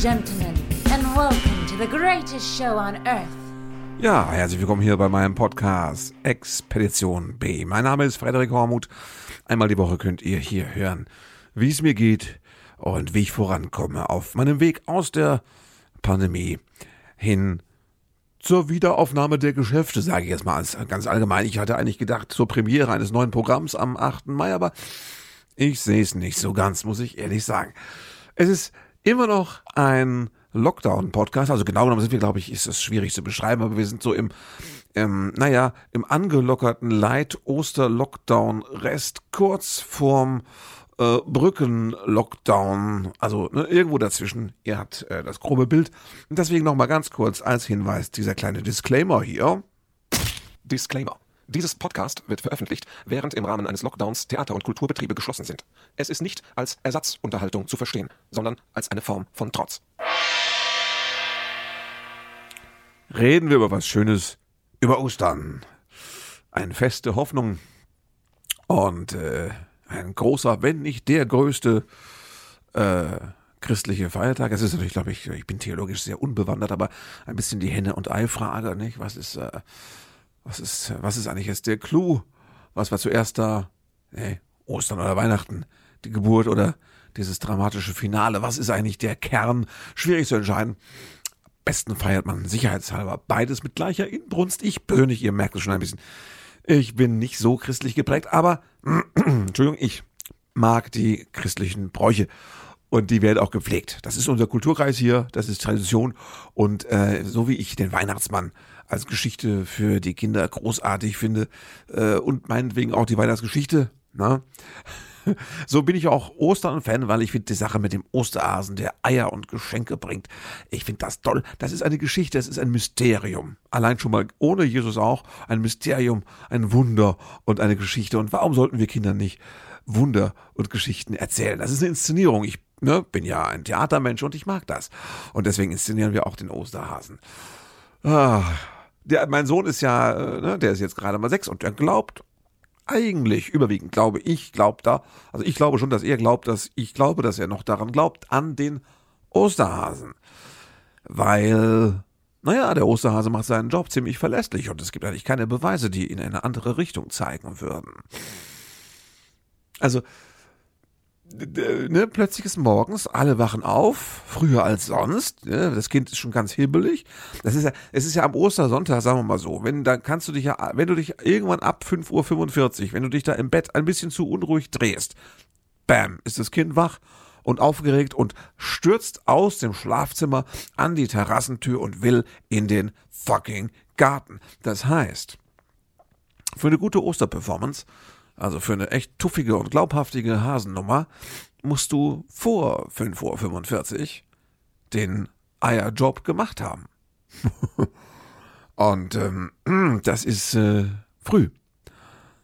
gentlemen, and welcome to the greatest show on earth. Ja, herzlich willkommen hier bei meinem Podcast Expedition B. Mein Name ist Frederik Hormuth. Einmal die Woche könnt ihr hier hören, wie es mir geht und wie ich vorankomme auf meinem Weg aus der Pandemie hin zur Wiederaufnahme der Geschäfte, sage ich jetzt mal ganz allgemein. Ich hatte eigentlich gedacht zur Premiere eines neuen Programms am 8. Mai, aber ich sehe es nicht so ganz, muss ich ehrlich sagen. Es ist immer noch ein Lockdown-Podcast. Also genau genommen sind wir, glaube ich, ist es schwierig zu beschreiben, aber wir sind so im, ähm, naja, im angelockerten Light-Oster-Lockdown-Rest kurz vorm äh, Brücken-Lockdown. Also ne, irgendwo dazwischen. Ihr habt äh, das grobe Bild. Und deswegen nochmal ganz kurz als Hinweis dieser kleine Disclaimer hier. Disclaimer. Dieses Podcast wird veröffentlicht, während im Rahmen eines Lockdowns Theater- und Kulturbetriebe geschlossen sind. Es ist nicht als Ersatzunterhaltung zu verstehen, sondern als eine Form von Trotz. Reden wir über was Schönes, über Ostern. Eine feste Hoffnung und äh, ein großer, wenn nicht der größte äh, christliche Feiertag. Es ist natürlich, glaube ich, ich bin theologisch sehr unbewandert, aber ein bisschen die Henne- und Ei-Frage, nicht? Was ist, äh, was ist, was ist eigentlich jetzt der Clou? Was war zuerst da? Nee, Ostern oder Weihnachten? Die Geburt oder dieses dramatische Finale? Was ist eigentlich der Kern? Schwierig zu entscheiden besten feiert man sicherheitshalber beides mit gleicher Inbrunst. Ich persönlich, ihr merkt es schon ein bisschen, ich bin nicht so christlich geprägt, aber, Entschuldigung, ich mag die christlichen Bräuche und die werden auch gepflegt. Das ist unser Kulturkreis hier, das ist Tradition und äh, so wie ich den Weihnachtsmann als Geschichte für die Kinder großartig finde äh, und meinetwegen auch die Weihnachtsgeschichte, na, so bin ich auch Ostern-Fan, weil ich finde die Sache mit dem Osterhasen, der Eier und Geschenke bringt, ich finde das toll. Das ist eine Geschichte, das ist ein Mysterium. Allein schon mal ohne Jesus auch ein Mysterium, ein Wunder und eine Geschichte. Und warum sollten wir Kindern nicht Wunder und Geschichten erzählen? Das ist eine Inszenierung. Ich ne, bin ja ein Theatermensch und ich mag das. Und deswegen inszenieren wir auch den Osterhasen. Ah, der, mein Sohn ist ja, äh, ne, der ist jetzt gerade mal sechs und der glaubt eigentlich überwiegend glaube ich, glaubt da, also ich glaube schon, dass er glaubt, dass ich glaube, dass er noch daran glaubt, an den Osterhasen. Weil, naja, der Osterhase macht seinen Job ziemlich verlässlich und es gibt eigentlich keine Beweise, die ihn in eine andere Richtung zeigen würden. Also, ne, plötzlich ist morgens, alle wachen auf, früher als sonst, ne, das Kind ist schon ganz hibbelig. Das ist ja, es ist ja am Ostersonntag, sagen wir mal so, wenn, dann kannst du dich ja, wenn du dich irgendwann ab 5.45 Uhr, wenn du dich da im Bett ein bisschen zu unruhig drehst, bam, ist das Kind wach und aufgeregt und stürzt aus dem Schlafzimmer an die Terrassentür und will in den fucking Garten. Das heißt, für eine gute Osterperformance also für eine echt tuffige und glaubhaftige Hasennummer musst du vor 5.45 Uhr den Eierjob gemacht haben. und ähm, das ist äh, früh.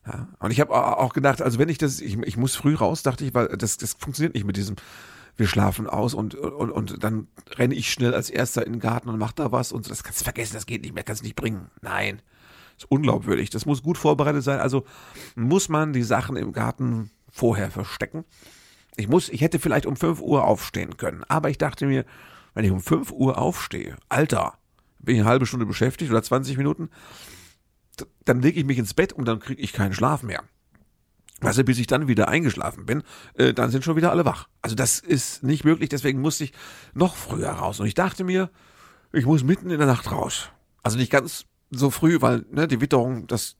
Ja, und ich habe auch gedacht, also wenn ich das, ich, ich muss früh raus, dachte ich, weil das, das funktioniert nicht mit diesem, wir schlafen aus und, und, und dann renne ich schnell als erster in den Garten und mach da was und so, das kannst du vergessen, das geht nicht mehr, kannst nicht bringen. Nein ist unglaubwürdig. Das muss gut vorbereitet sein. Also muss man die Sachen im Garten vorher verstecken. Ich muss, ich hätte vielleicht um 5 Uhr aufstehen können. Aber ich dachte mir, wenn ich um 5 Uhr aufstehe, Alter, bin ich eine halbe Stunde beschäftigt oder 20 Minuten, dann lege ich mich ins Bett und dann kriege ich keinen Schlaf mehr. Also bis ich dann wieder eingeschlafen bin, äh, dann sind schon wieder alle wach. Also das ist nicht möglich, deswegen musste ich noch früher raus. Und ich dachte mir, ich muss mitten in der Nacht raus. Also nicht ganz so früh, weil ne, die Witterung, das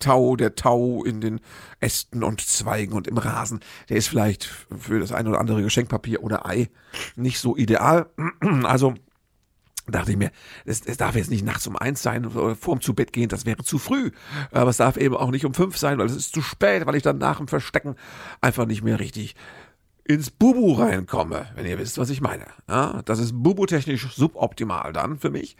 Tau, der Tau in den Ästen und Zweigen und im Rasen, der ist vielleicht für das eine oder andere Geschenkpapier oder Ei nicht so ideal. Also dachte ich mir, es, es darf jetzt nicht nachts um eins sein oder vorm zu Bett gehen, das wäre zu früh. Aber es darf eben auch nicht um fünf sein, weil es ist zu spät, weil ich dann nach dem Verstecken einfach nicht mehr richtig ins Bubu reinkomme, wenn ihr wisst, was ich meine. Ja, das ist bubu-technisch suboptimal dann für mich.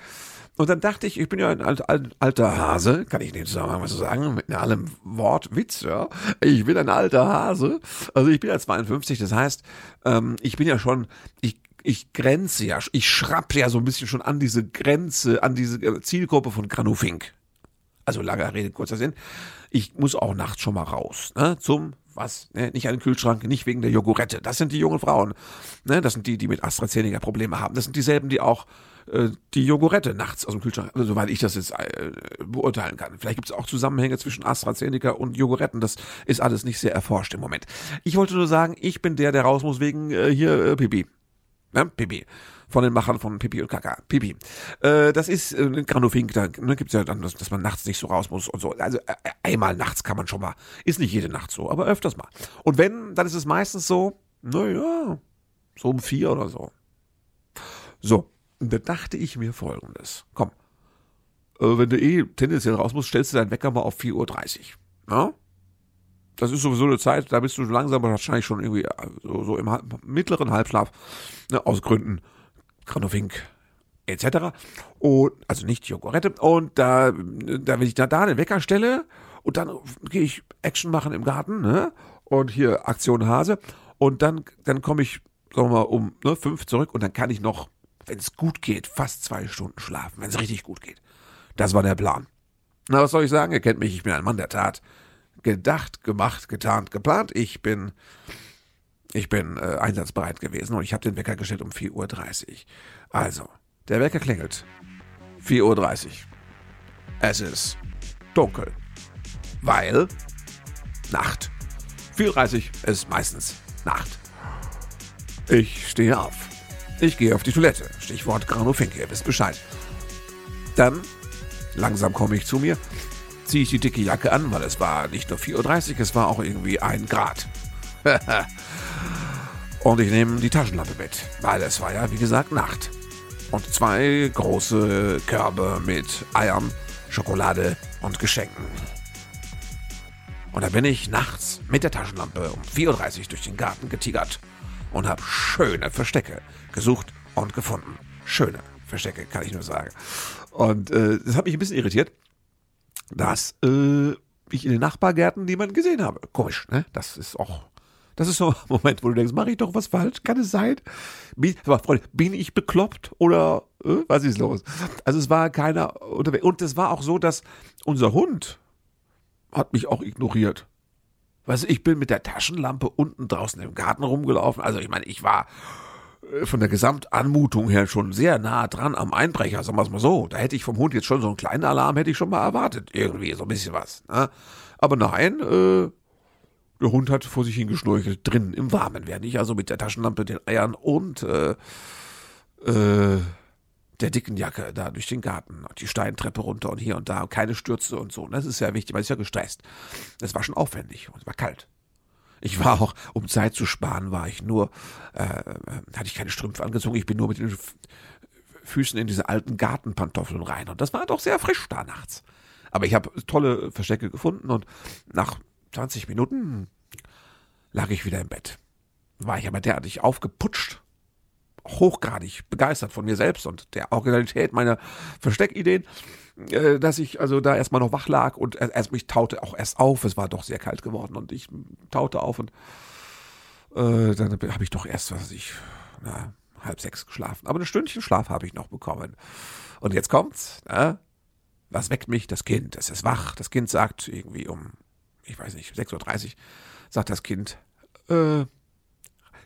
Und dann dachte ich, ich bin ja ein alt, alt, alter Hase, kann ich in dem Zusammenhang was sagen, mit allem Wortwitz, ja. Ich bin ein alter Hase. Also ich bin ja 52, das heißt, ähm, ich bin ja schon, ich, ich grenze ja, ich schrapp ja so ein bisschen schon an diese Grenze, an diese äh, Zielgruppe von Granufink. Also langer Rede, kurzer Sinn. Ich muss auch nachts schon mal raus, ne, zum was? Ne? Nicht an den Kühlschrank, nicht wegen der Jogurette. Das sind die jungen Frauen. Ne? Das sind die, die mit AstraZeneca Probleme haben. Das sind dieselben, die auch äh, die Jogurette nachts aus dem Kühlschrank, also, soweit ich das jetzt äh, beurteilen kann. Vielleicht gibt es auch Zusammenhänge zwischen AstraZeneca und Joguretten. Das ist alles nicht sehr erforscht im Moment. Ich wollte nur sagen, ich bin der, der raus muss wegen äh, hier äh, Pipi. Ne? Pipi von den Machern von Pipi und Kaka. Pipi. Äh, das ist äh, Granofink, da ne, gibt's ja dann, dass, dass man nachts nicht so raus muss und so. Also äh, einmal nachts kann man schon mal. Ist nicht jede Nacht so, aber öfters mal. Und wenn, dann ist es meistens so, naja, so um vier oder so. So, da dachte ich mir folgendes. Komm, äh, wenn du eh tendenziell raus musst, stellst du deinen Wecker mal auf 4.30 Uhr. Ja? das ist sowieso eine Zeit, da bist du langsam wahrscheinlich schon irgendwie äh, so, so im mittleren Halbschlaf, ne, aus Gründen Granofink etc. Und, also nicht Jogurette. Und da, da, wenn ich da, da den Wecker stelle und dann gehe ich Action machen im Garten, ne? Und hier Aktion Hase. Und dann, dann komme ich, sagen wir mal, um ne, fünf zurück und dann kann ich noch, wenn es gut geht, fast zwei Stunden schlafen, wenn es richtig gut geht. Das war der Plan. Na, was soll ich sagen? Ihr kennt mich, ich bin ein Mann der Tat. Gedacht, gemacht, getarnt, geplant. Ich bin ich bin äh, einsatzbereit gewesen und ich habe den Wecker gestellt um 4.30 Uhr. Also, der Wecker klingelt. 4.30 Uhr. Es ist dunkel. Weil Nacht. 4.30 Uhr ist meistens Nacht. Ich stehe auf. Ich gehe auf die Toilette. Stichwort Granofinke, ihr wisst Bescheid. Dann, langsam komme ich zu mir, ziehe ich die dicke Jacke an, weil es war nicht nur 4.30 Uhr, es war auch irgendwie ein Grad. Und ich nehme die Taschenlampe mit, weil es war ja, wie gesagt, Nacht. Und zwei große Körbe mit Eiern, Schokolade und Geschenken. Und da bin ich nachts mit der Taschenlampe um 4.30 Uhr durch den Garten getigert und habe schöne Verstecke gesucht und gefunden. Schöne Verstecke, kann ich nur sagen. Und äh, das hat mich ein bisschen irritiert, dass äh, ich in den Nachbargärten niemanden gesehen habe. Komisch, ne? Das ist auch das ist so ein Moment, wo du denkst, mache ich doch was falsch? Kann es sein? Bin, aber Freunde, bin ich bekloppt oder äh, was ist los? Also es war keiner unterwegs. Und es war auch so, dass unser Hund hat mich auch ignoriert. Weißt du, ich bin mit der Taschenlampe unten draußen im Garten rumgelaufen. Also ich meine, ich war äh, von der Gesamtanmutung her schon sehr nah dran am Einbrecher, sagen wir es mal so. Da hätte ich vom Hund jetzt schon so einen kleinen Alarm, hätte ich schon mal erwartet. Irgendwie, so ein bisschen was. Ne? Aber nein, äh, der Hund hat vor sich hingeschnorchelt, drin im Warmen, während ich also mit der Taschenlampe, den Eiern und äh, äh, der dicken Jacke da durch den Garten, die Steintreppe runter und hier und da, keine Stürze und so. Das ist ja wichtig, man ist ja gestresst. Das war schon aufwendig und es war kalt. Ich war auch, um Zeit zu sparen, war ich nur, äh, hatte ich keine Strümpfe angezogen, ich bin nur mit den Füßen in diese alten Gartenpantoffeln rein und das war doch sehr frisch da nachts. Aber ich habe tolle Verstecke gefunden und nach 20 Minuten lag ich wieder im Bett. War ich aber derartig aufgeputscht, hochgradig begeistert von mir selbst und der Originalität meiner Versteckideen, äh, dass ich also da erstmal noch wach lag und erst mich taute auch erst auf. Es war doch sehr kalt geworden und ich taute auf und äh, dann habe ich doch erst, was weiß ich, na, halb sechs geschlafen. Aber ein Stündchen Schlaf habe ich noch bekommen. Und jetzt kommt's, ne? Was weckt mich? Das Kind. Es ist wach. Das Kind sagt irgendwie um ich weiß nicht, 6.30 Uhr, sagt das Kind, äh,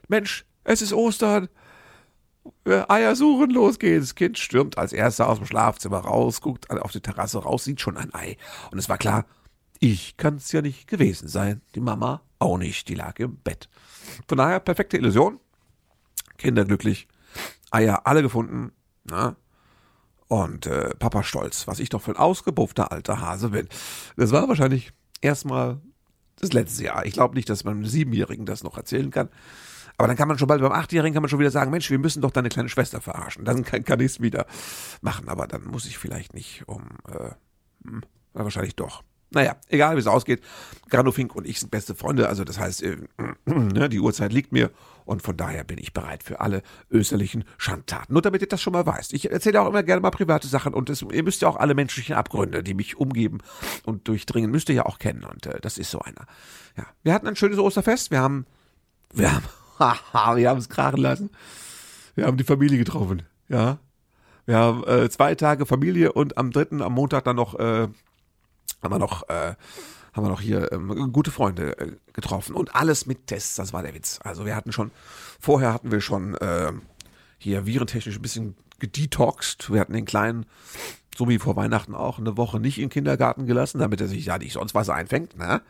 Mensch, es ist Ostern. Äh, Eier suchen, los geht's. Das Kind stürmt als erster aus dem Schlafzimmer raus, guckt auf die Terrasse raus, sieht schon ein Ei. Und es war klar, ich kann es ja nicht gewesen sein. Die Mama auch nicht, die lag im Bett. Von daher perfekte Illusion. Kinder glücklich. Eier alle gefunden. Na? Und äh, Papa stolz, was ich doch für ein ausgebuffter alter Hase bin. Das war wahrscheinlich erstmal das letzte Jahr. Ich glaube nicht, dass man einem Siebenjährigen das noch erzählen kann. Aber dann kann man schon bald beim Achtjährigen kann man schon wieder sagen, Mensch, wir müssen doch deine kleine Schwester verarschen. Dann kann, kann ich es wieder machen. Aber dann muss ich vielleicht nicht um, äh, hm, wahrscheinlich doch. Naja, egal wie es ausgeht. Granofink und ich sind beste Freunde. Also das heißt, äh, ne, die Uhrzeit liegt mir und von daher bin ich bereit für alle österlichen Schandtaten. Nur damit ihr das schon mal weißt. Ich erzähle auch immer gerne mal private Sachen und es, ihr müsst ja auch alle menschlichen Abgründe, die mich umgeben und durchdringen, müsst ihr ja auch kennen und äh, das ist so einer. Ja, wir hatten ein schönes Osterfest. Wir haben, wir haben, wir haben es krachen lassen. Wir haben die Familie getroffen. Ja, wir haben äh, zwei Tage Familie und am dritten, am Montag dann noch, äh, haben wir noch äh, haben wir noch hier ähm, gute Freunde äh, getroffen und alles mit Tests, das war der Witz. Also wir hatten schon, vorher hatten wir schon äh, hier virentechnisch ein bisschen gedetoxed. Wir hatten den kleinen, so wie vor Weihnachten auch, eine Woche nicht in den Kindergarten gelassen, damit er sich ja nicht sonst was einfängt, ne?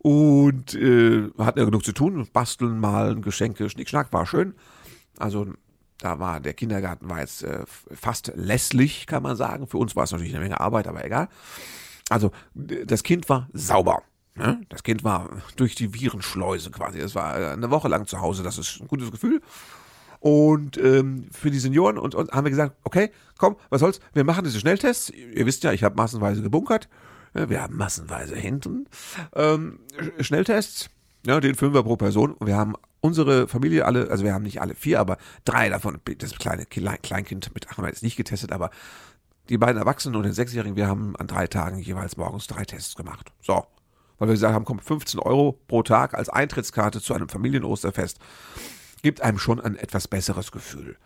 Und äh, hatten ja genug zu tun, basteln, malen, Geschenke, Schnickschnack, war schön. Also da war der Kindergarten war jetzt äh, fast lässlich, kann man sagen. Für uns war es natürlich eine Menge Arbeit, aber egal. Also das Kind war sauber. Ne? Das Kind war durch die Virenschleuse quasi. Es war äh, eine Woche lang zu Hause. Das ist ein gutes Gefühl. Und ähm, für die Senioren und, und haben wir gesagt, okay, komm, was soll's, wir machen diese Schnelltests. Ihr wisst ja, ich habe massenweise gebunkert. Wir haben massenweise hinten ähm, Schnelltests. Ja, den fünf wir pro Person. Wir haben unsere Familie alle, also wir haben nicht alle vier, aber drei davon, das kleine Kleinkind mit wir jetzt nicht getestet, aber die beiden Erwachsenen und den Sechsjährigen, wir haben an drei Tagen jeweils morgens drei Tests gemacht. So. Weil wir gesagt haben, komm, 15 Euro pro Tag als Eintrittskarte zu einem Familienosterfest gibt einem schon ein etwas besseres Gefühl.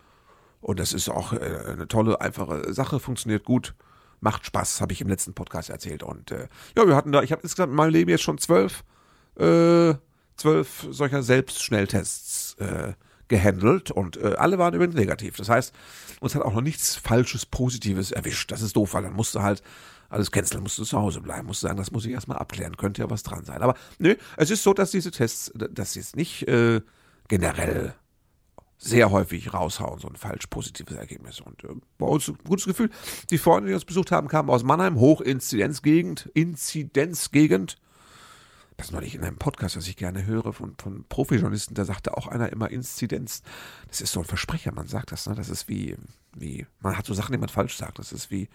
Und das ist auch äh, eine tolle, einfache Sache, funktioniert gut, macht Spaß, habe ich im letzten Podcast erzählt. Und äh, ja, wir hatten da, ich habe insgesamt in meinem Leben jetzt schon zwölf äh, zwölf solcher Selbstschnelltests äh, gehandelt und äh, alle waren übrigens negativ. Das heißt, uns hat auch noch nichts Falsches, Positives erwischt. Das ist doof, weil dann musste halt alles canceln, musste zu Hause bleiben, musste sagen, das muss ich erstmal abklären, könnte ja was dran sein. Aber nö, es ist so, dass diese Tests, das jetzt nicht äh, generell sehr häufig raushauen, so ein falsch positives Ergebnis. Und äh, bei uns ein gutes Gefühl. Die Freunde, die uns besucht haben, kamen aus Mannheim, Hochinzidenzgegend, Inzidenzgegend das neulich in einem Podcast, was ich gerne höre von, von Profijournalisten, da sagte auch einer immer Inzidenz. Das ist so ein Versprecher, man sagt das, ne? Das ist wie, wie, man hat so Sachen, die man falsch sagt. Das ist wie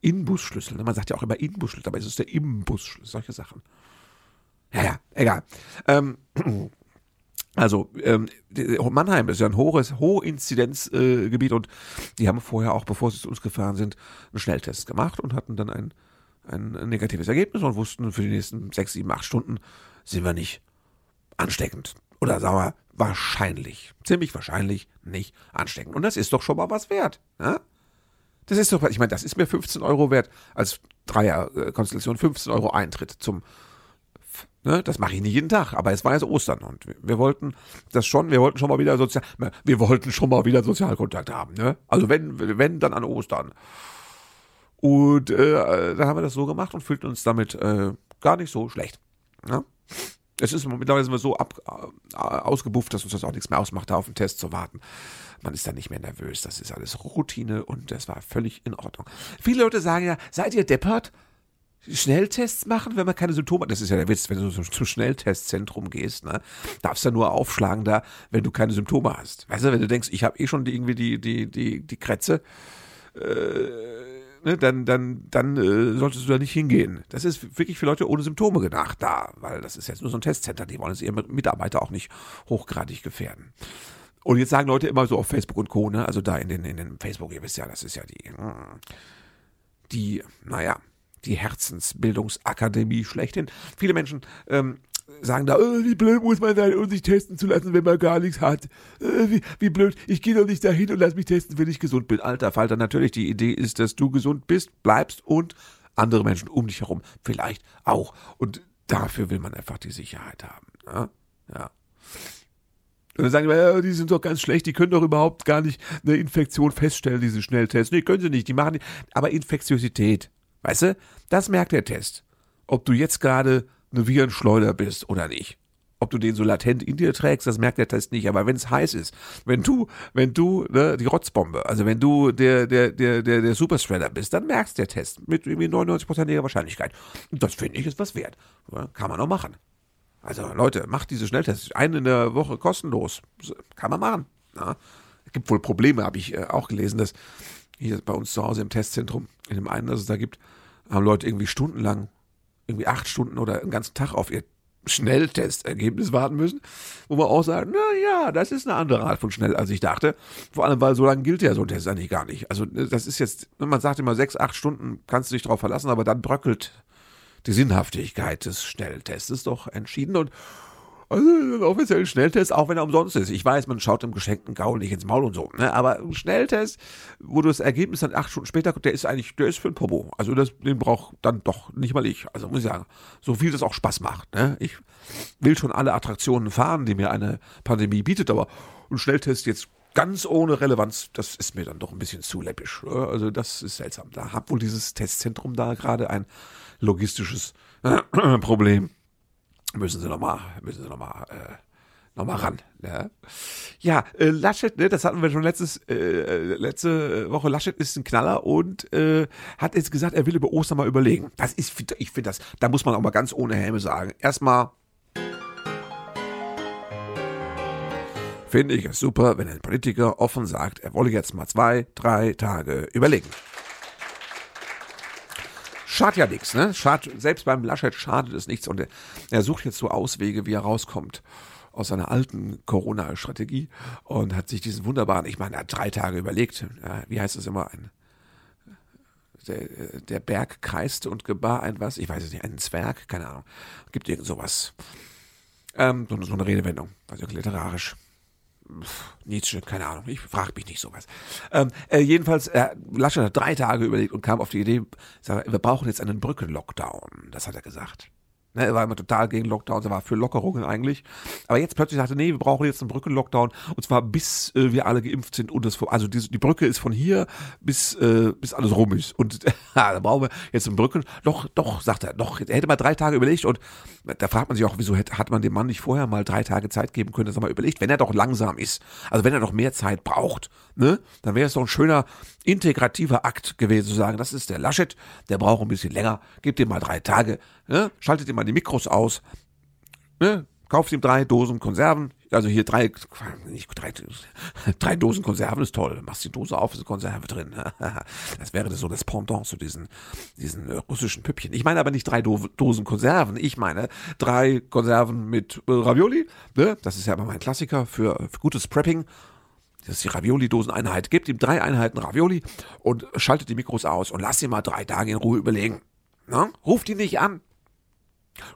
Inbusschlüssel. Ne? Man sagt ja auch immer Inbusschlüssel, aber es ist der Imbusschlüssel, solche Sachen. Ja, ja, egal. Ähm, also, ähm, Mannheim ist ja ein hohes, Hochinzidenzgebiet äh, und die haben vorher auch, bevor sie zu uns gefahren sind, einen Schnelltest gemacht und hatten dann einen ein negatives Ergebnis und wussten, für die nächsten sechs, sieben, acht Stunden sind wir nicht ansteckend. Oder sagen wir, wahrscheinlich, ziemlich wahrscheinlich nicht ansteckend. Und das ist doch schon mal was wert. Ne? Das ist doch, ich meine, das ist mir 15 Euro wert als Dreierkonstellation, 15 Euro Eintritt zum, ne, das mache ich nicht jeden Tag, aber es war jetzt Ostern und wir, wir, wollten das schon, wir wollten schon mal wieder sozial, wir wollten schon mal wieder Sozialkontakt haben, ne? Also wenn, wenn, dann an Ostern. Und äh, dann haben wir das so gemacht und fühlten uns damit äh, gar nicht so schlecht. Ja? Es ist mittlerweile sind wir so ab, äh, ausgebufft, dass uns das auch nichts mehr ausmacht, da auf den Test zu warten. Man ist dann nicht mehr nervös. Das ist alles Routine und das war völlig in Ordnung. Viele Leute sagen ja, seid ihr deppert? Schnelltests machen, wenn man keine Symptome hat. Das ist ja der Witz, wenn du zum Schnelltestzentrum gehst, ne? Darfst du nur aufschlagen da, wenn du keine Symptome hast. Weißt du, wenn du denkst, ich habe eh schon die, irgendwie die, die, die, die Krätze, äh, ne, dann, dann, dann äh, solltest du da nicht hingehen. Das ist wirklich für Leute ohne Symptome gedacht da, weil das ist jetzt nur so ein Testcenter, die wollen es ihre Mitarbeiter auch nicht hochgradig gefährden. Und jetzt sagen Leute immer so auf Facebook und Co., ne, also da in den, in den Facebook, ihr wisst ja, das ist ja die, die, naja, die Herzensbildungsakademie schlechthin. Viele Menschen ähm, sagen da, oh, wie blöd muss man sein, um sich testen zu lassen, wenn man gar nichts hat. Äh, wie, wie blöd, ich gehe doch nicht dahin und lass mich testen, wenn ich gesund bin. Alter Falter, natürlich, die Idee ist, dass du gesund bist, bleibst und andere Menschen um dich herum vielleicht auch. Und dafür will man einfach die Sicherheit haben. Ne? Ja. Und dann sagen die, ja, die sind doch ganz schlecht, die können doch überhaupt gar nicht eine Infektion feststellen, diese Schnelltests. Nee, können sie nicht, die machen nicht. Aber Infektiosität, weißt du, das merkt der Test. Ob du jetzt gerade eine Virenschleuder bist oder nicht. Ob du den so latent in dir trägst, das merkt der Test nicht. Aber wenn es heiß ist, wenn du, wenn du, ne, die Rotzbombe, also wenn du der, der, der, der, der Superspreader bist, dann merkst der Test mit irgendwie 99%iger Wahrscheinlichkeit. Und das finde ich ist was wert. Ja, kann man auch machen. Also Leute, macht diese Schnelltests. Einen in der Woche kostenlos. Kann man machen. Ja. Es gibt wohl Probleme, habe ich äh, auch gelesen, dass hier bei uns zu Hause im Testzentrum, in dem einen, das es da gibt, haben Leute irgendwie stundenlang irgendwie acht Stunden oder einen ganzen Tag auf ihr Schnelltestergebnis warten müssen, wo man auch sagt, na ja, das ist eine andere Art von schnell, als ich dachte. Vor allem, weil so lange gilt ja so ein Test eigentlich gar nicht. Also das ist jetzt, man sagt immer sechs, acht Stunden kannst du dich drauf verlassen, aber dann bröckelt die Sinnhaftigkeit des Schnelltests doch entschieden und Also einen offiziellen Schnelltest, auch wenn er umsonst ist. Ich weiß, man schaut dem geschenkten Gaul nicht ins Maul und so. Ne? Aber ein Schnelltest, wo du das Ergebnis dann acht Stunden später kommt, der ist eigentlich, der ist für ein Popo. Also das, den braucht dann doch nicht mal ich. Also muss ich sagen, so viel das auch Spaß macht. Ne? Ich will schon alle Attraktionen fahren, die mir eine Pandemie bietet, aber ein Schnelltest jetzt ganz ohne Relevanz, das ist mir dann doch ein bisschen zu läppisch. Also das ist seltsam. Da hat wohl dieses Testzentrum da gerade ein logistisches Problem müssen sie nochmal, müssen sie nochmal, äh, nochmal ran. Ne? Ja, äh, Laschet, ne, das hatten wir schon letztes, äh, äh, letzte Woche. Laschet ist ein Knaller und äh, hat jetzt gesagt, er will über Ostern mal überlegen. Das ist, ich finde das, da muss man auch mal ganz ohne Helme sagen. Erstmal finde ich es super, wenn ein Politiker offen sagt, er wolle jetzt mal zwei, drei Tage überlegen. Schadet ja nichts, ne? Schad, selbst beim Laschet schadet es nichts und er, er sucht jetzt so Auswege, wie er rauskommt aus seiner alten Corona-Strategie und hat sich diesen wunderbaren, ich meine, er hat drei Tage überlegt, ja, wie heißt es immer, ein, der, der Berg kreiste und gebar ein was, ich weiß es nicht, einen Zwerg, keine Ahnung, gibt irgend sowas. Ähm, so, so eine Redewendung, also literarisch. Nietzsche, keine Ahnung, ich frage mich nicht sowas. Ähm, äh, jedenfalls, äh, Laschet hat drei Tage überlegt und kam auf die Idee, wir brauchen jetzt einen Brückenlockdown. Das hat er gesagt. Ne, er war immer total gegen Lockdowns, er war für Lockerungen eigentlich. Aber jetzt plötzlich sagte, nee, wir brauchen jetzt einen Brückenlockdown und zwar bis äh, wir alle geimpft sind und das, also die, die Brücke ist von hier bis, äh, bis alles rum ist. Und da brauchen wir jetzt einen Brücken. Doch, doch, sagt er, doch, er hätte mal drei Tage überlegt und da fragt man sich auch, wieso hat man dem Mann nicht vorher mal drei Tage Zeit geben können, dass er mal überlegt, wenn er doch langsam ist, also wenn er doch mehr Zeit braucht, ne, dann wäre es doch ein schöner integrativer Akt gewesen zu sagen, das ist der Laschet, der braucht ein bisschen länger, gebt ihm mal drei Tage, ne, schaltet ihm mal die Mikros aus, ne, kauft ihm drei Dosen Konserven, also hier drei, nicht drei, drei Dosen Konserven ist toll. Machst die Dose auf, ist Konserve drin. Das wäre so das Pendant zu diesen, diesen russischen Püppchen. Ich meine aber nicht drei Do Dosen Konserven. Ich meine drei Konserven mit äh, Ravioli. Ne? Das ist ja immer mein Klassiker für, für gutes Prepping. Das ist die Ravioli-Doseneinheit. Gebt ihm drei Einheiten Ravioli und schaltet die Mikros aus und lasst ihn mal drei Tage in Ruhe überlegen. Na? Ruft ihn nicht an.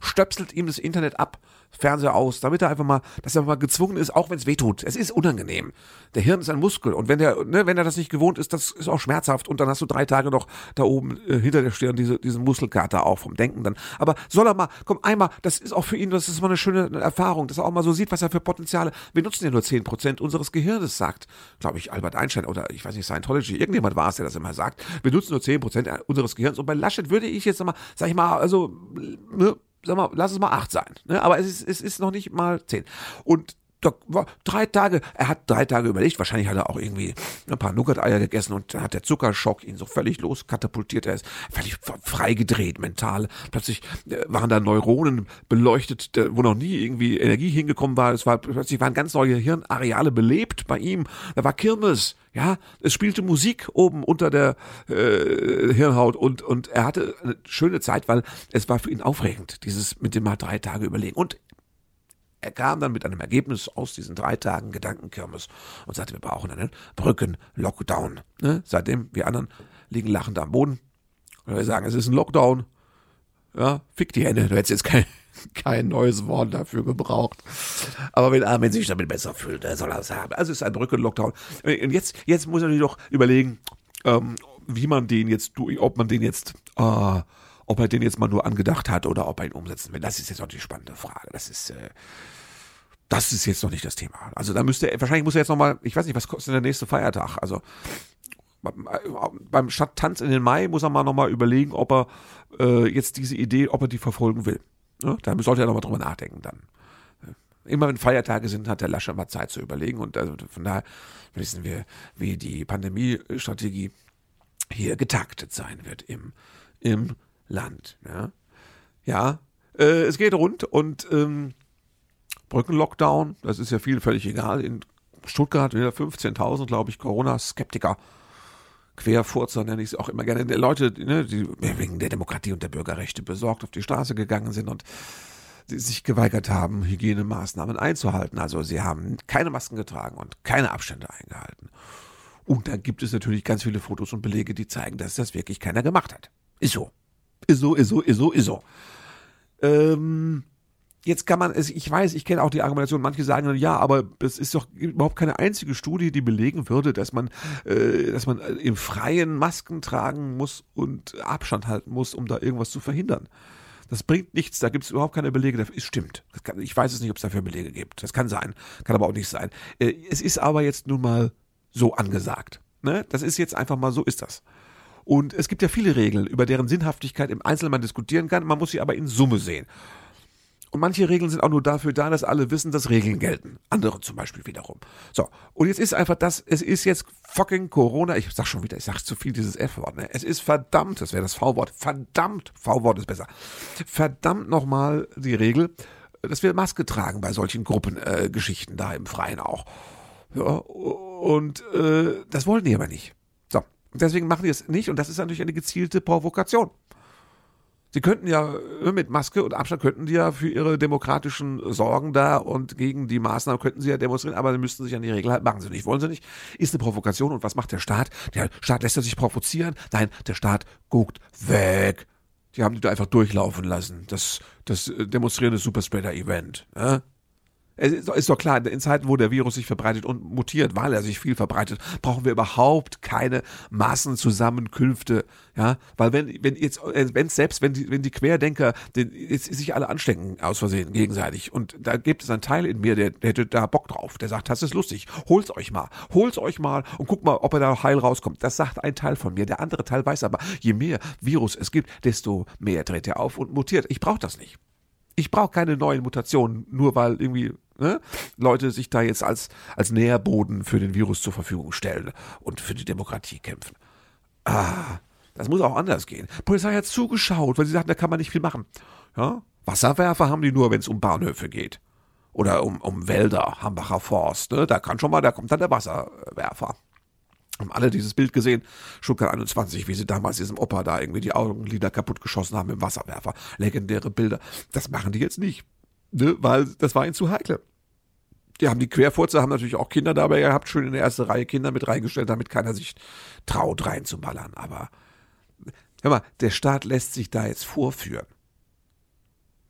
Stöpselt ihm das Internet ab Fernseher aus, damit er einfach mal, dass er mal gezwungen ist, auch wenn es weh tut. Es ist unangenehm. Der Hirn ist ein Muskel und wenn der, ne, wenn er das nicht gewohnt ist, das ist auch schmerzhaft und dann hast du drei Tage noch da oben äh, hinter der Stirn diese, diesen Muskelkater auch vom Denken dann. Aber soll er mal, komm einmal, das ist auch für ihn, das ist mal eine schöne Erfahrung, dass er auch mal so sieht, was er für Potenziale. Wir nutzen ja nur zehn Prozent unseres Gehirnes, sagt, glaube ich, Albert Einstein oder ich weiß nicht, Scientology, irgendjemand war es, der das immer sagt. Wir nutzen nur zehn Prozent unseres Gehirns und bei Laschet würde ich jetzt mal, sag ich mal, also, ne, sag mal, lass es mal acht sein. Ne? Aber es ist, es ist noch nicht mal zehn. Und drei Tage, er hat drei Tage überlegt, wahrscheinlich hat er auch irgendwie ein paar Nougat-Eier gegessen und dann hat der Zuckerschock ihn so völlig loskatapultiert, er ist völlig freigedreht mental. Plötzlich äh, waren da Neuronen beleuchtet, wo noch nie irgendwie Energie hingekommen war. Es war plötzlich waren ganz neue Hirnareale belebt bei ihm. Da war Kirmes, ja, es spielte Musik oben unter der äh, Hirnhaut und und er hatte eine schöne Zeit, weil es war für ihn aufregend, dieses mit dem mal drei Tage überlegen. Und er kam dann mit einem Ergebnis aus diesen drei Tagen Gedankenkirmes und sagte, wir brauchen einen Brücken-Lockdown. Ne? Seitdem, wir anderen liegen lachend am Boden. Und wir sagen, es ist ein Lockdown. Ja, fick die Hände, du hättest jetzt kein, kein neues Wort dafür gebraucht. Aber wenn Armin sich damit besser fühlt, er soll das haben. Also es ist ein Brücken-Lockdown. Und jetzt, jetzt muss er natürlich doch überlegen, ähm, wie man den jetzt, ob man den jetzt, äh, ob er den jetzt mal nur angedacht hat oder ob er ihn umsetzen will, das ist jetzt auch die spannende Frage. Das ist, äh, das ist jetzt noch nicht das Thema. Also da müsste er, wahrscheinlich muss er jetzt noch mal, ich weiß nicht, was kostet der nächste Feiertag? Also beim Stadttanz in den Mai muss er mal noch mal überlegen, ob er äh, jetzt diese Idee, ob er die verfolgen will. Ja, da sollte er noch mal drüber nachdenken dann. Immer wenn Feiertage sind, hat der Lasche mal Zeit zu überlegen und also von daher wissen wir, wie die Pandemiestrategie hier getaktet sein wird im, im Land. Ja, ja äh, es geht rund und ähm, Brückenlockdown, das ist ja viel völlig egal. In Stuttgart wieder 15.000, glaube ich, Corona-Skeptiker. Querfurzer nenne ich es auch immer gerne. Die Leute, ne, die wegen der Demokratie und der Bürgerrechte besorgt auf die Straße gegangen sind und sich geweigert haben, Hygienemaßnahmen einzuhalten. Also sie haben keine Masken getragen und keine Abstände eingehalten. Und da gibt es natürlich ganz viele Fotos und Belege, die zeigen, dass das wirklich keiner gemacht hat. Ist so. Ist so, ist so, ist so, ist so. Ähm, Jetzt kann man ich weiß, ich kenne auch die Argumentation, manche sagen dann, ja, aber es ist doch überhaupt keine einzige Studie, die belegen würde, dass man, äh, dass man im Freien Masken tragen muss und Abstand halten muss, um da irgendwas zu verhindern. Das bringt nichts, da gibt es überhaupt keine Belege dafür. Es stimmt. Kann, ich weiß es nicht, ob es dafür Belege gibt. Das kann sein, kann aber auch nicht sein. Äh, es ist aber jetzt nun mal so angesagt. Ne? Das ist jetzt einfach mal so, ist das. Und es gibt ja viele Regeln, über deren Sinnhaftigkeit im Einzelnen man diskutieren kann, man muss sie aber in Summe sehen. Und manche Regeln sind auch nur dafür da, dass alle wissen, dass Regeln gelten. Andere zum Beispiel wiederum. So. Und jetzt ist einfach das, es ist jetzt fucking Corona. Ich sag schon wieder, ich sag zu viel dieses F-Wort, ne? Es ist verdammt, das wäre das V-Wort. Verdammt, V-Wort ist besser. Verdammt nochmal die Regel, dass wir Maske tragen bei solchen Gruppengeschichten äh, da im Freien auch. Ja, und äh, das wollen die aber nicht. Deswegen machen die es nicht und das ist natürlich eine gezielte Provokation. Sie könnten ja äh, mit Maske und Abstand könnten die ja für ihre demokratischen Sorgen da und gegen die Maßnahmen könnten sie ja demonstrieren, aber sie müssten sich an die Regeln halten. Machen sie nicht, wollen sie nicht. Ist eine Provokation und was macht der Staat? Der Staat lässt er sich provozieren? Nein, der Staat guckt weg. Die haben die da einfach durchlaufen lassen. Das, das äh, demonstrierende Superspreader-Event. Ja? Es ist doch klar, in Zeiten, wo der Virus sich verbreitet und mutiert, weil er sich viel verbreitet, brauchen wir überhaupt keine Massenzusammenkünfte. Ja, weil wenn, wenn jetzt, äh, wenn selbst, wenn die, wenn die Querdenker den, jetzt sich alle anstecken aus Versehen gegenseitig und da gibt es einen Teil in mir, der, der hätte da Bock drauf, der sagt, das ist lustig, holt's euch mal, holt's euch mal und guck mal, ob er da heil rauskommt. Das sagt ein Teil von mir. Der andere Teil weiß aber, je mehr Virus es gibt, desto mehr dreht er auf und mutiert. Ich brauche das nicht. Ich brauche keine neuen Mutationen, nur weil irgendwie ne, Leute sich da jetzt als, als Nährboden für den Virus zur Verfügung stellen und für die Demokratie kämpfen. Ah, das muss auch anders gehen. Die Polizei hat zugeschaut, weil sie sagten, da kann man nicht viel machen. Ja? Wasserwerfer haben die nur, wenn es um Bahnhöfe geht. Oder um, um Wälder, Hambacher Forst. Ne? Da kann schon mal, da kommt dann der Wasserwerfer. Haben alle dieses Bild gesehen, Stuttgart 21, wie sie damals diesem Opa da irgendwie die Augenlider kaputt geschossen haben im Wasserwerfer. Legendäre Bilder. Das machen die jetzt nicht ne, weil das war ihnen zu heikel. Die haben die Querfurzer, haben natürlich auch Kinder dabei gehabt, schön in der erste Reihe Kinder mit reingestellt, damit keiner sich traut reinzuballern. Aber hör mal, der Staat lässt sich da jetzt vorführen.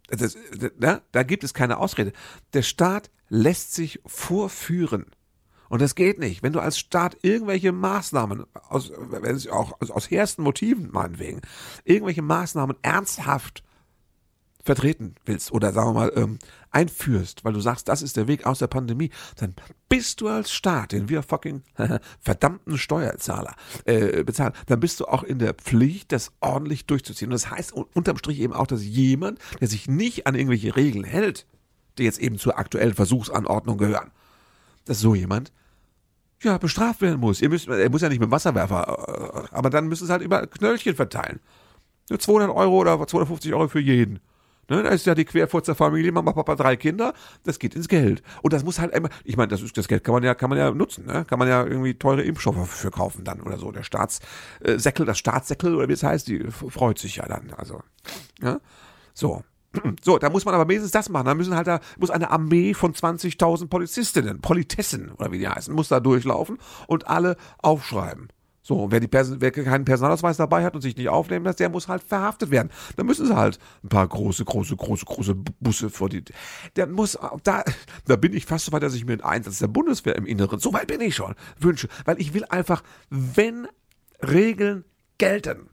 Das, ne? Da gibt es keine Ausrede. Der Staat lässt sich vorführen. Und das geht nicht. Wenn du als Staat irgendwelche Maßnahmen, aus, auch aus, aus hehrsten Motiven meinetwegen, irgendwelche Maßnahmen ernsthaft vertreten willst oder sagen wir mal ähm, einführst, weil du sagst, das ist der Weg aus der Pandemie, dann bist du als Staat, den wir fucking verdammten Steuerzahler äh, bezahlen, dann bist du auch in der Pflicht, das ordentlich durchzuziehen. Und das heißt unterm Strich eben auch, dass jemand, der sich nicht an irgendwelche Regeln hält, die jetzt eben zur aktuellen Versuchsanordnung gehören, dass so jemand ja bestraft werden muss. Ihr müsst, er muss ja nicht mit dem Wasserwerfer, äh, aber dann müsst ihr es halt über Knöllchen verteilen. Nur 200 Euro oder 250 Euro für jeden. Ne, da ist ja die Querfurzer Familie, Mama, Papa, drei Kinder, das geht ins Geld. Und das muss halt immer, ich meine, das, ist, das Geld kann man ja, kann man ja nutzen, ne? Kann man ja irgendwie teure Impfstoffe für kaufen dann oder so. Der Staatssäckel, das Staatssäckel oder wie es heißt, die freut sich ja dann. Also, ja? So. So, da muss man aber wenigstens das machen. Da müssen halt da, muss eine Armee von 20.000 Polizistinnen, Politessen oder wie die heißen, muss da durchlaufen und alle aufschreiben. So, wer, die Person, wer keinen Personalausweis dabei hat und sich nicht aufnehmen lässt, der muss halt verhaftet werden. Dann müssen sie halt ein paar große, große, große, große Busse vor die. Der muss, da, da bin ich fast so weit, dass ich mir einen Einsatz der Bundeswehr im Inneren, so weit bin ich schon, wünsche. Weil ich will einfach, wenn Regeln gelten,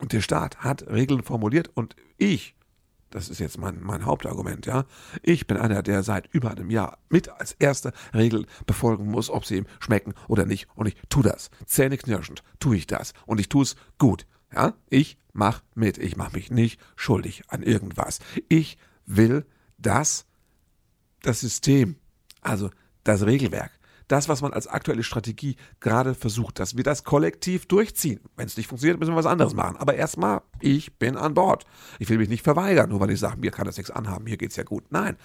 und der Staat hat Regeln formuliert und ich das ist jetzt mein, mein Hauptargument, ja. Ich bin einer, der seit über einem Jahr mit als erste Regel befolgen muss, ob sie ihm schmecken oder nicht. Und ich tu das. Zähneknirschend tue ich das. Und ich tue es gut. Ja, ich mach mit. Ich mach mich nicht schuldig an irgendwas. Ich will, dass das System, also das Regelwerk, das, was man als aktuelle Strategie gerade versucht, dass wir das kollektiv durchziehen. Wenn es nicht funktioniert, müssen wir was anderes machen. Aber erstmal, ich bin an Bord. Ich will mich nicht verweigern, nur weil ich sage, mir kann das nichts anhaben, hier geht's ja gut. Nein.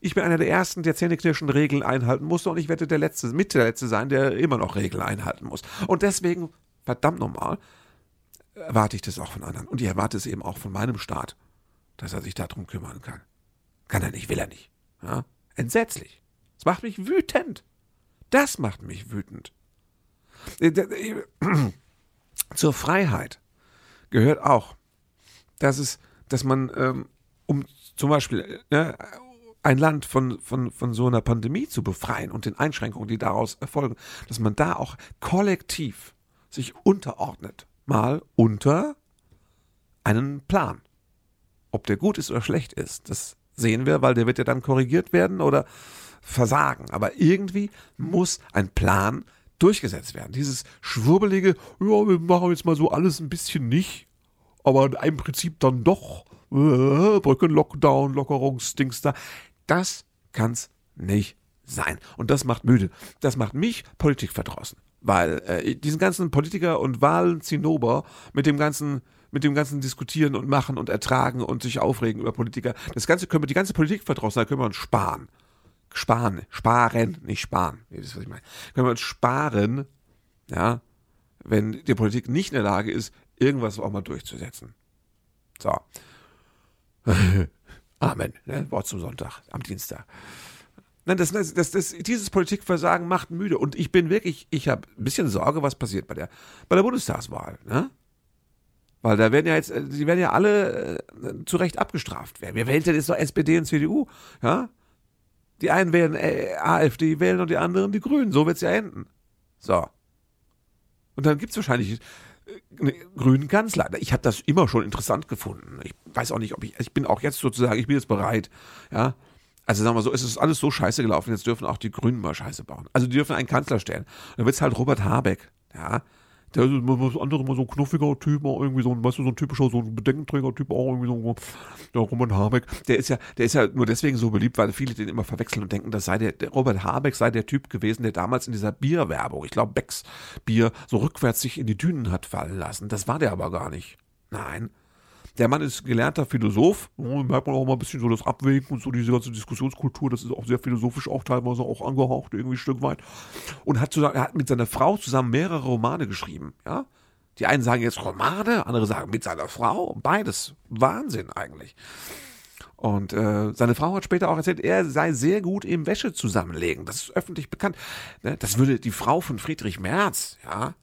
Ich bin einer der ersten, der zähneknirschen Regeln einhalten musste und ich werde der Letzte, mit der Letzte sein, der immer noch Regeln einhalten muss. Und deswegen, verdammt nochmal, erwarte ich das auch von anderen. Und ich erwarte es eben auch von meinem Staat, dass er sich darum kümmern kann. Kann er nicht, will er nicht. Ja? Entsetzlich. Es macht mich wütend. Das macht mich wütend. Äh, zur Freiheit gehört auch, dass es, dass man, ähm, um zum Beispiel äh, ein Land von, von, von so einer Pandemie zu befreien und den Einschränkungen, die daraus erfolgen, dass man da auch kollektiv sich unterordnet, mal unter einen Plan. Ob der gut ist oder schlecht ist, das sehen wir, weil der wird ja dann korrigiert werden oder versagen. Aber irgendwie muss ein Plan durchgesetzt werden. Dieses schwurbelige, ja, wir machen jetzt mal so alles ein bisschen nicht, aber im Prinzip dann doch, äh, Brücken, Lockdown, Lockerungsdings da. Das kann's nicht sein. Und das macht müde. Das macht mich Politik verdrossen. Weil äh, diesen ganzen Politiker und Wahlen Zinnober mit dem ganzen mit dem ganzen Diskutieren und Machen und Ertragen und sich aufregen über Politiker. Das Ganze können wir, die ganze Politik verdrossen, da können wir uns sparen. Sparen, sparen, nicht sparen. Ihr wisst, was ich meine. Können wir uns sparen, ja, wenn die Politik nicht in der Lage ist, irgendwas auch mal durchzusetzen. So. Amen. Ne? Wort zum Sonntag, am Dienstag. Nein, das, das, das, das, dieses Politikversagen macht müde. Und ich bin wirklich, ich habe ein bisschen Sorge, was passiert bei der, bei der Bundestagswahl. Ne? Weil da werden ja jetzt, äh, sie werden ja alle äh, zu Recht abgestraft werden. Wer wählt denn jetzt noch SPD und CDU? Ja? Die einen wählen äh, AfD wählen und die anderen die Grünen. So wird's ja enden. So. Und dann gibt's wahrscheinlich äh, einen grünen Kanzler. Ich habe das immer schon interessant gefunden. Ich weiß auch nicht, ob ich, ich bin auch jetzt sozusagen, ich bin jetzt bereit, ja. Also sagen wir so, es ist alles so scheiße gelaufen, jetzt dürfen auch die Grünen mal Scheiße bauen. Also die dürfen einen Kanzler stellen. Und dann wird's halt Robert Habeck, ja der ist was anderes, mal so ein knuffiger Typ, mal irgendwie so ein, weißt du, so ein typischer, so ein Bedenkenträger-Typ, auch irgendwie so, der Roman Habeck, der ist ja, der ist ja nur deswegen so beliebt, weil viele den immer verwechseln und denken, das sei der, der Robert Habeck sei der Typ gewesen, der damals in dieser Bierwerbung, ich glaube Becks Bier, so rückwärts sich in die Dünen hat fallen lassen. Das war der aber gar nicht. Nein. Der Mann ist gelernter Philosoph, oh, merkt man auch mal ein bisschen so das Abwägen und so diese ganze Diskussionskultur, das ist auch sehr philosophisch, auch teilweise auch angehaucht, irgendwie ein Stück weit. Und hat, zusammen, er hat mit seiner Frau zusammen mehrere Romane geschrieben, ja. Die einen sagen jetzt Romane, andere sagen mit seiner Frau, beides Wahnsinn eigentlich. Und äh, seine Frau hat später auch erzählt, er sei sehr gut im Wäsche zusammenlegen. Das ist öffentlich bekannt. Ne? Das würde die Frau von Friedrich Merz, ja,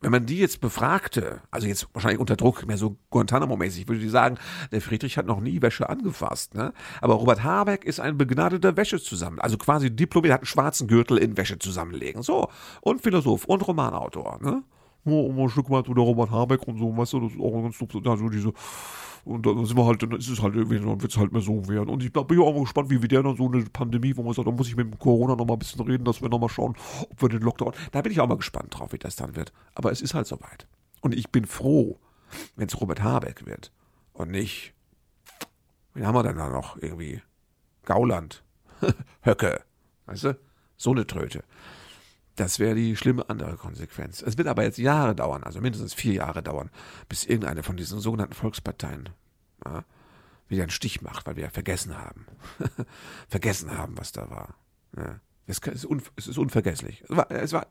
wenn man die jetzt befragte, also jetzt wahrscheinlich unter Druck, mehr so Guantanamo-mäßig, würde ich sagen, der Friedrich hat noch nie Wäsche angefasst. Ne? Aber Robert Habeck ist ein begnadeter Wäschezusammen, also quasi diplomiert, hat einen schwarzen Gürtel in Wäsche zusammenlegen. So, und Philosoph und Romanautor. Ne? Oh, ein Stück weit so der Robert Habeck und so, weißt du, das ist auch ganz also diese und dann sind wir halt, dann ist es halt irgendwie, dann wird es halt mehr so werden. Und ich bin auch mal gespannt, wie wir der dann so eine Pandemie, wo man sagt, da muss ich mit dem Corona noch mal ein bisschen reden, dass wir noch mal schauen, ob wir den Lockdown. Da bin ich auch mal gespannt drauf, wie das dann wird. Aber es ist halt soweit. Und ich bin froh, wenn es Robert Habeck wird. Und nicht, wen haben wir denn da noch? Irgendwie Gauland, Höcke, weißt du? So eine Tröte. Das wäre die schlimme andere Konsequenz. Es wird aber jetzt Jahre dauern, also mindestens vier Jahre dauern, bis irgendeine von diesen sogenannten Volksparteien ja, wieder einen Stich macht, weil wir ja vergessen haben. vergessen haben, was da war. Ja. Es, ist es, ist unvergesslich. Es war, es war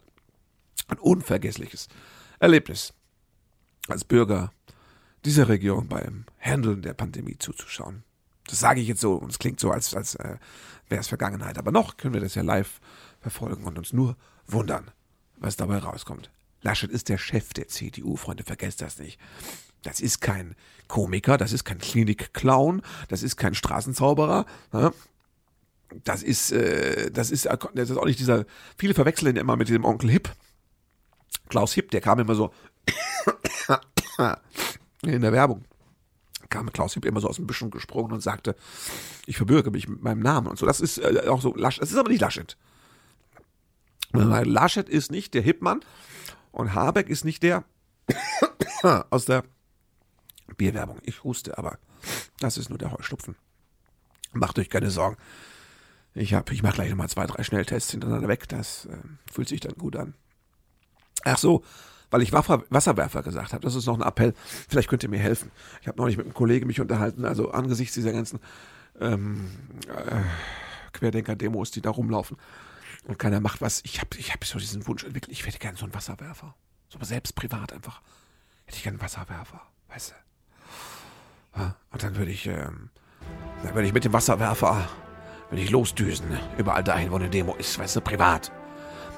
ein unvergessliches Erlebnis, als Bürger dieser Region beim Handeln der Pandemie zuzuschauen. Das sage ich jetzt so und es klingt so, als, als äh, wäre es Vergangenheit. Aber noch können wir das ja live verfolgen und uns nur wundern, was dabei rauskommt. Laschet ist der Chef der CDU, Freunde, vergesst das nicht. Das ist kein Komiker, das ist kein Klinik-Clown, das ist kein Straßenzauberer. Das ist, äh, das ist, das ist auch nicht dieser, viele verwechseln ihn immer mit dem Onkel Hip. Klaus Hipp, der kam immer so in der Werbung kam Klaus Hipp immer so aus dem Büschen gesprungen und sagte, ich verbürge mich mit meinem Namen und so. Das ist äh, auch so Laschet. Das ist aber nicht Laschet. Laschet ist nicht der Hippmann und Habeck ist nicht der aus der Bierwerbung. Ich huste, aber das ist nur der Heuschnupfen. Macht euch keine Sorgen. Ich hab, ich mache gleich nochmal zwei, drei Schnelltests hintereinander weg. Das äh, fühlt sich dann gut an. Ach so, weil ich Wasserwerfer gesagt habe. Das ist noch ein Appell. Vielleicht könnt ihr mir helfen. Ich habe neulich mit einem Kollegen mich unterhalten. Also angesichts dieser ganzen ähm, äh, Querdenker-Demos, die da rumlaufen, und keiner macht was. Ich habe ich hab so diesen Wunsch entwickelt, ich hätte gerne so einen Wasserwerfer. So selbst privat einfach. Hätte ich gerne einen Wasserwerfer, weißt du. Und dann würde ich, ähm, dann würde ich mit dem Wasserwerfer, würde ich losdüsen, überall dahin, wo eine Demo ist, weißt du, privat.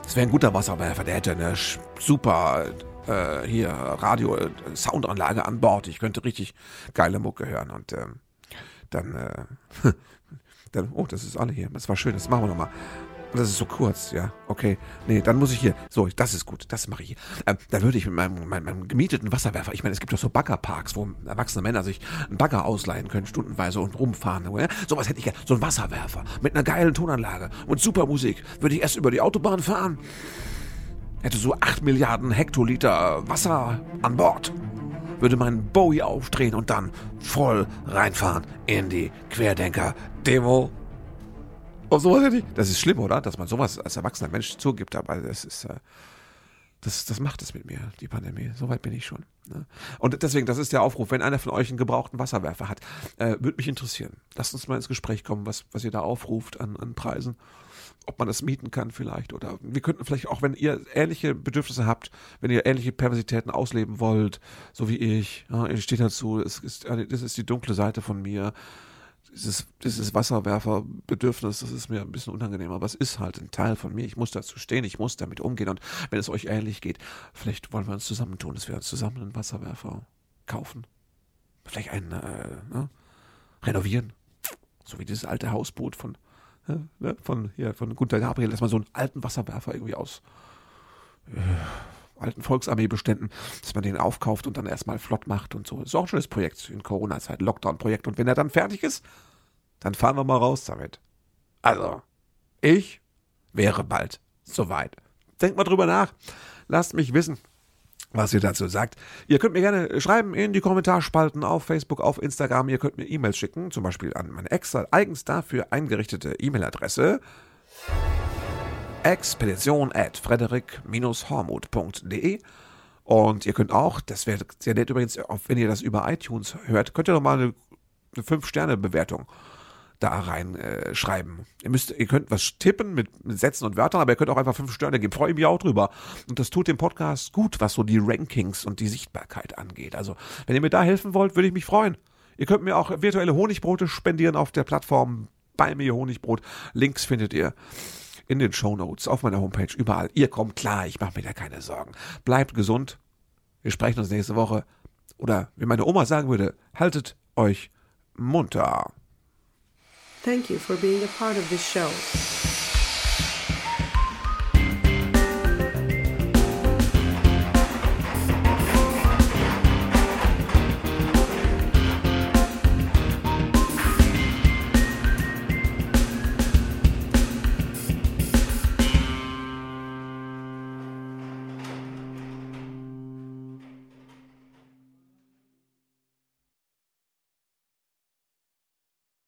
Das wäre ein guter Wasserwerfer, der hätte eine super, äh, hier, Radio, Soundanlage an Bord. Ich könnte richtig geile Mucke hören und, ähm, dann, äh, dann, oh, das ist alle hier. Das war schön, das machen wir nochmal. Das ist so kurz, ja. Okay. Nee, dann muss ich hier. So, das ist gut. Das mache ich hier. Ähm, dann würde ich mit meinem, meinem, meinem gemieteten Wasserwerfer, ich meine, es gibt doch so Baggerparks, wo erwachsene Männer sich einen Bagger ausleihen können, stundenweise und rumfahren. Ja? Sowas hätte ich gerne. So ein Wasserwerfer mit einer geilen Tonanlage und super Musik. Würde ich erst über die Autobahn fahren. Hätte so 8 Milliarden Hektoliter Wasser an Bord. Würde meinen Bowie aufdrehen und dann voll reinfahren in die Querdenker-Demo auf sowas hätte ich. Das ist schlimm, oder? Dass man sowas als erwachsener Mensch zugibt, aber das ist. Äh, das, das macht es mit mir, die Pandemie. Soweit bin ich schon. Ne? Und deswegen, das ist der Aufruf. Wenn einer von euch einen gebrauchten Wasserwerfer hat, äh, würde mich interessieren. Lasst uns mal ins Gespräch kommen, was, was ihr da aufruft an, an Preisen. Ob man das mieten kann vielleicht. Oder wir könnten vielleicht auch, wenn ihr ähnliche Bedürfnisse habt, wenn ihr ähnliche Perversitäten ausleben wollt, so wie ich, ja, ihr steht dazu, es ist, das ist die dunkle Seite von mir dieses, dieses Wasserwerferbedürfnis, das ist mir ein bisschen unangenehm, aber es ist halt ein Teil von mir. Ich muss dazu stehen, ich muss damit umgehen und wenn es euch ähnlich geht, vielleicht wollen wir uns zusammentun, dass wir uns zusammen einen Wasserwerfer kaufen. Vielleicht einen äh, ne? renovieren. So wie dieses alte Hausboot von, äh, ne? von, hier, von Gunter Gabriel, dass man so einen alten Wasserwerfer irgendwie aus äh, alten Volksarmeebeständen, dass man den aufkauft und dann erstmal flott macht und so. Ist auch ein schönes Projekt in Corona-Zeit, Lockdown-Projekt. Und wenn er dann fertig ist, dann fahren wir mal raus damit. Also, ich wäre bald soweit. Denkt mal drüber nach. Lasst mich wissen, was ihr dazu sagt. Ihr könnt mir gerne schreiben in die Kommentarspalten auf Facebook, auf Instagram. Ihr könnt mir E-Mails schicken, zum Beispiel an meine extra eigens dafür eingerichtete E-Mail-Adresse expedition at frederik-hormuth.de und ihr könnt auch, das wäre sehr nett übrigens, wenn ihr das über iTunes hört, könnt ihr doch mal eine, eine 5-Sterne-Bewertung da reinschreiben. Äh, ihr müsst, ihr könnt was tippen mit, mit, Sätzen und Wörtern, aber ihr könnt auch einfach 5 Sterne geben. Freue ich mich auch drüber. Und das tut dem Podcast gut, was so die Rankings und die Sichtbarkeit angeht. Also, wenn ihr mir da helfen wollt, würde ich mich freuen. Ihr könnt mir auch virtuelle Honigbrote spendieren auf der Plattform bei mir Honigbrot. Links findet ihr in den Show Notes, auf meiner Homepage, überall. Ihr kommt klar, ich mache mir da keine Sorgen. Bleibt gesund. Wir sprechen uns nächste Woche. Oder wie meine Oma sagen würde, haltet euch munter. Thank you for being a part of this show.